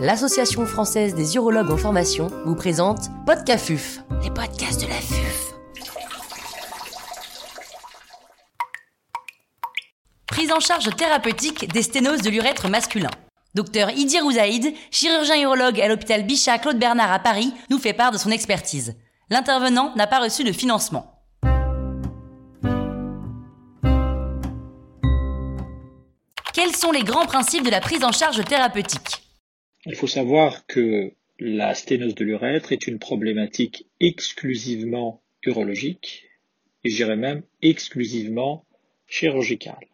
l'Association française des urologues en formation vous présente Podcafuf, les podcasts de la FUF. Prise en charge thérapeutique des sténoses de l'urètre masculin. Docteur Idir Ouzaïd, chirurgien urologue à l'hôpital Bichat Claude Bernard à Paris, nous fait part de son expertise. L'intervenant n'a pas reçu de financement. Quels sont les grands principes de la prise en charge thérapeutique? Il faut savoir que la sténose de l'urètre est une problématique exclusivement urologique, et je même exclusivement chirurgicale.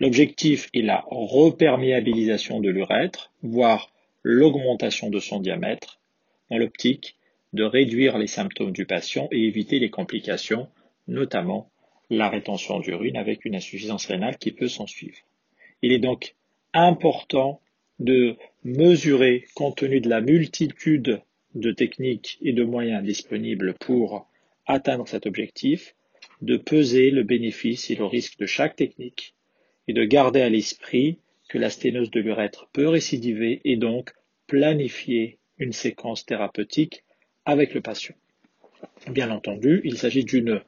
L'objectif est la reperméabilisation de l'urètre, voire l'augmentation de son diamètre, dans l'optique de réduire les symptômes du patient et éviter les complications, notamment la rétention d'urine avec une insuffisance rénale qui peut s'en suivre. Il est donc important de mesurer, compte tenu de la multitude de techniques et de moyens disponibles pour atteindre cet objectif, de peser le bénéfice et le risque de chaque technique et de garder à l'esprit que la sténose de l'urètre peut récidiver et donc planifier une séquence thérapeutique avec le patient. Bien entendu, il s'agit d'une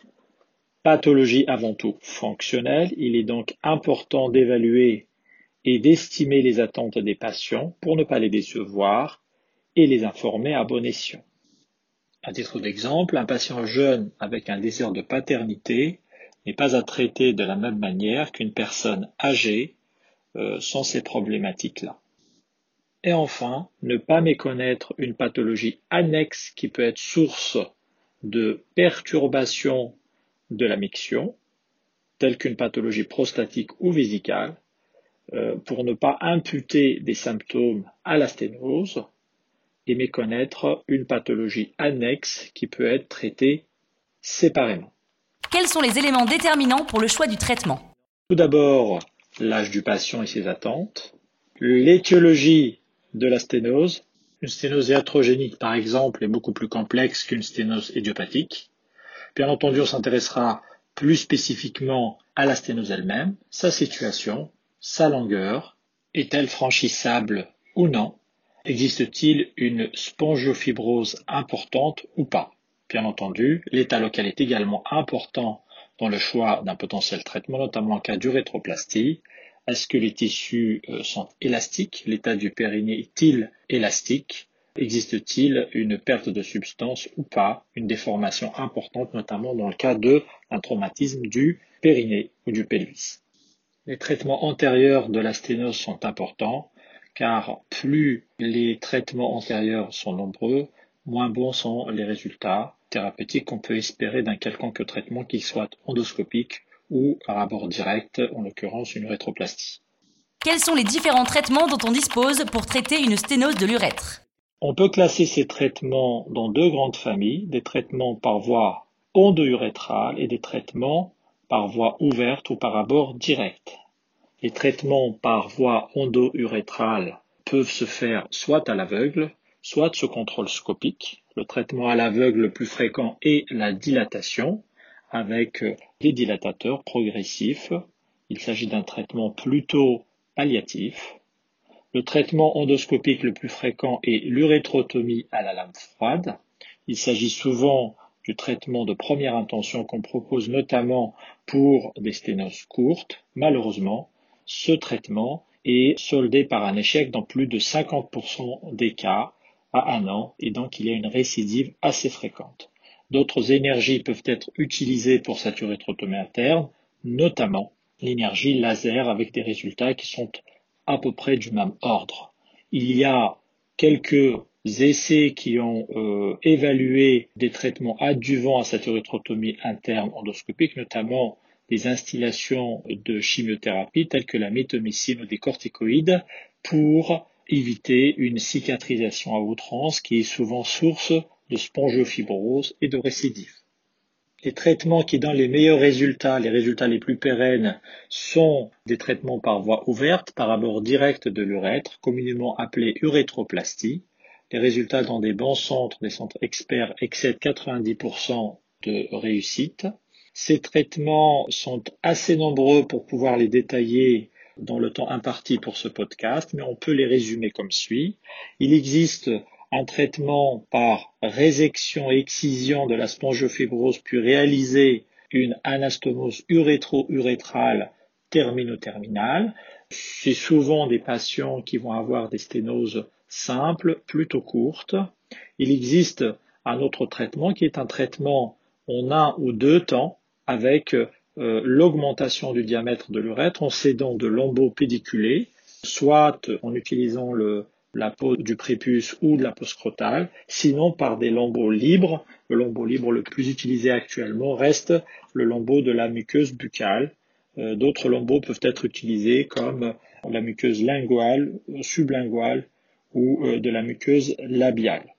pathologie avant tout fonctionnelle. Il est donc important d'évaluer et d'estimer les attentes des patients pour ne pas les décevoir et les informer à bon escient. À titre d'exemple, un patient jeune avec un désir de paternité n'est pas à traiter de la même manière qu'une personne âgée euh, sans ces problématiques-là. Et enfin, ne pas méconnaître une pathologie annexe qui peut être source de perturbation de la miction, telle qu'une pathologie prostatique ou vésicale, pour ne pas imputer des symptômes à la sténose et méconnaître une pathologie annexe qui peut être traitée séparément. Quels sont les éléments déterminants pour le choix du traitement? Tout d'abord, l'âge du patient et ses attentes, l'étiologie de la sténose. Une sténose iatrogénique, par exemple, est beaucoup plus complexe qu'une sténose idiopathique. Bien entendu, on s'intéressera plus spécifiquement à la sténose elle-même, sa situation, sa longueur, est-elle franchissable ou non? Existe-t-il une spongiofibrose importante ou pas? Bien entendu, l'état local est également important dans le choix d'un potentiel traitement, notamment en cas d'urétroplastie. Est-ce que les tissus euh, sont élastiques? L'état du périnée est-il élastique? Existe-t-il une perte de substance ou pas? Une déformation importante, notamment dans le cas de un traumatisme du périnée ou du pelvis. Les traitements antérieurs de la sténose sont importants car plus les traitements antérieurs sont nombreux, moins bons sont les résultats thérapeutiques qu'on peut espérer d'un quelconque traitement qu'il soit endoscopique ou par abord direct, en l'occurrence une rétroplastie. Quels sont les différents traitements dont on dispose pour traiter une sténose de l'urètre? On peut classer ces traitements dans deux grandes familles, des traitements par voie endo-urétrale et des traitements par voie ouverte ou par abord direct. Les traitements par voie endo-urétrale peuvent se faire soit à l'aveugle, soit sous contrôle scopique. Le traitement à l'aveugle le plus fréquent est la dilatation avec des dilatateurs progressifs. Il s'agit d'un traitement plutôt palliatif. Le traitement endoscopique le plus fréquent est l'urétrotomie à la lame froide. Il s'agit souvent du traitement de première intention qu'on propose notamment pour des sténoses courtes. Malheureusement, ce traitement est soldé par un échec dans plus de 50% des cas à un an et donc il y a une récidive assez fréquente. D'autres énergies peuvent être utilisées pour urétrotomie interne, notamment l'énergie laser avec des résultats qui sont à peu près du même ordre. Il y a quelques essais qui ont euh, évalué des traitements adjuvants à cette urétrotomie interne endoscopique, notamment des instillations de chimiothérapie telles que la métomycine ou des corticoïdes pour éviter une cicatrisation à outrance qui est souvent source de spongiofibrose et de récidive. Les traitements qui donnent les meilleurs résultats, les résultats les plus pérennes, sont des traitements par voie ouverte, par abord direct de l'urètre, communément appelés urétroplastie. Les résultats dans des bons centres, des centres experts, excèdent 90% de réussite. Ces traitements sont assez nombreux pour pouvoir les détailler dans le temps imparti pour ce podcast, mais on peut les résumer comme suit. Il existe un traitement par résection et excision de la spongiofibrose puis réaliser une anastomose urétro-urétrale termino-terminale. C'est souvent des patients qui vont avoir des sténoses simples, plutôt courtes. Il existe un autre traitement qui est un traitement en un ou deux temps avec euh, l'augmentation du diamètre de l'urètre en cédant de lambeaux pédiculés, soit en utilisant le, la peau du prépuce ou de la peau scrotale, sinon par des lambeaux libres. Le lambeau libre le plus utilisé actuellement reste le lambeau de la muqueuse buccale. Euh, d'autres lambeaux peuvent être utilisés comme la muqueuse linguale, sublinguale ou euh, de la muqueuse labiale.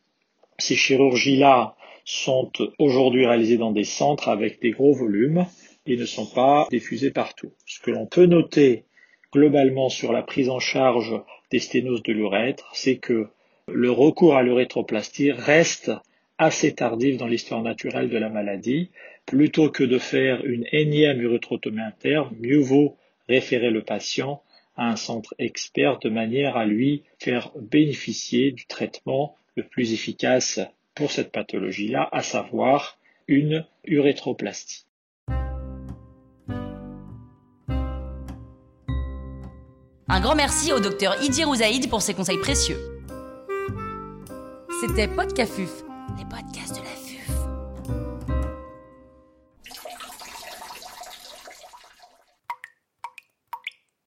Ces chirurgies-là sont aujourd'hui réalisées dans des centres avec des gros volumes et ne sont pas diffusées partout. Ce que l'on peut noter globalement sur la prise en charge des sténoses de l'urètre, c'est que le recours à l'urétroplastie reste assez tardif dans l'histoire naturelle de la maladie. Plutôt que de faire une énième urétrotomie interne, mieux vaut référer le patient à un centre expert de manière à lui faire bénéficier du traitement plus efficace pour cette pathologie-là, à savoir une urétroplastie. Un grand merci au docteur Idi Rouzaïd pour ses conseils précieux. C'était Podcafuf, les podcasts